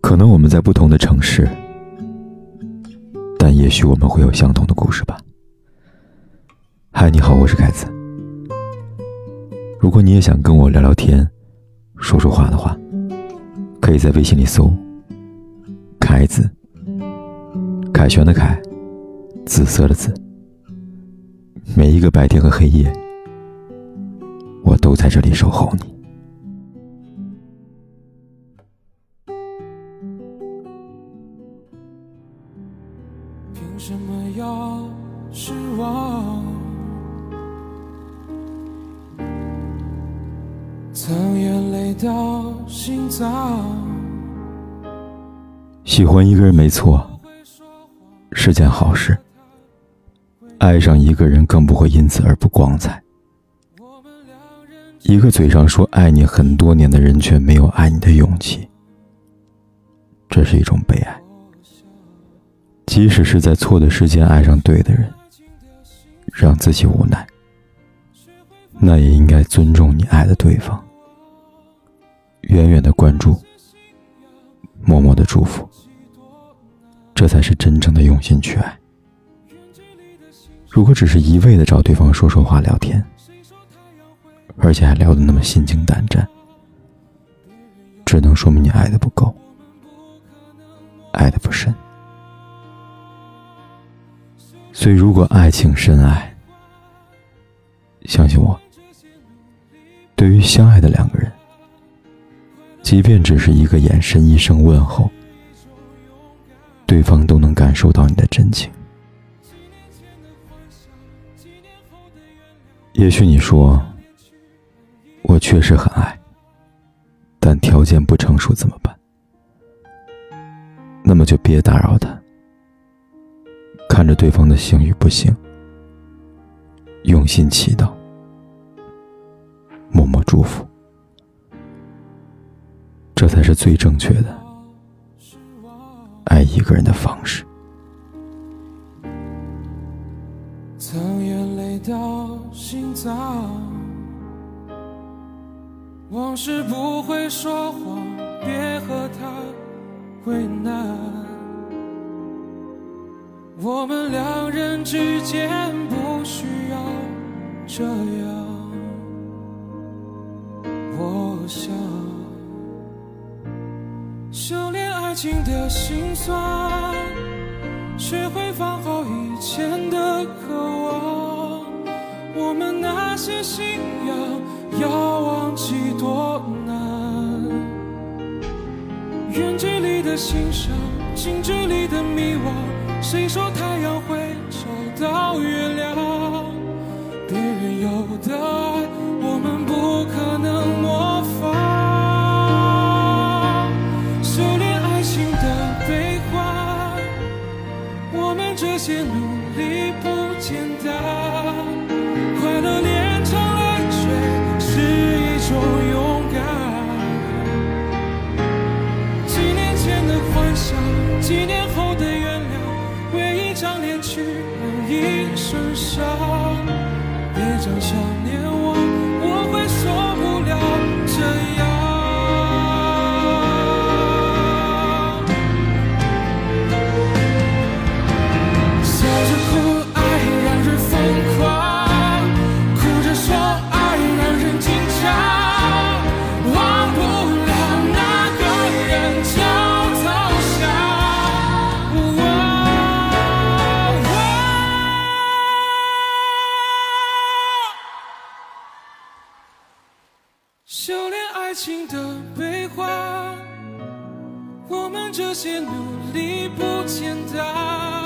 可能我们在不同的城市，但也许我们会有相同的故事吧。嗨，你好，我是凯子。如果你也想跟我聊聊天、说说话的话，可以在微信里搜“凯子”，凯旋的凯，紫色的紫。每一个白天和黑夜，我都在这里守候你。要失望？藏眼泪到心脏。喜欢一个人没错，是件好事。爱上一个人更不会因此而不光彩。一个嘴上说爱你很多年的人，却没有爱你的勇气，这是一种悲哀。即使是在错的时间爱上对的人，让自己无奈，那也应该尊重你爱的对方，远远的关注，默默的祝福，这才是真正的用心去爱。如果只是一味的找对方说说话聊天，而且还聊得那么心惊胆战，只能说明你爱的不够，爱的不深。所以，如果爱情深爱，相信我，对于相爱的两个人，即便只是一个眼神、一声问候，对方都能感受到你的真情。也许你说，我确实很爱，但条件不成熟怎么办？那么就别打扰他。看着对方的幸与不幸，用心祈祷，默默祝福，这才是最正确的爱一个人的方式。藏眼泪到心脏，往事不会说谎，别和他为难。我们两人之间不需要这样，我想修炼爱情的心酸，学会放好以前的渴望。我们那些信仰要忘记多难，远距离的欣赏，近距离的迷惘。谁说太阳会找到月亮？别人有的爱，我们不可能模仿。修炼爱情的悲欢，我们这些努力不简单。快乐炼成泪水是一种勇敢。几年前的幻想，几年后一身伤，别将想念情的悲欢，我们这些努力不简单。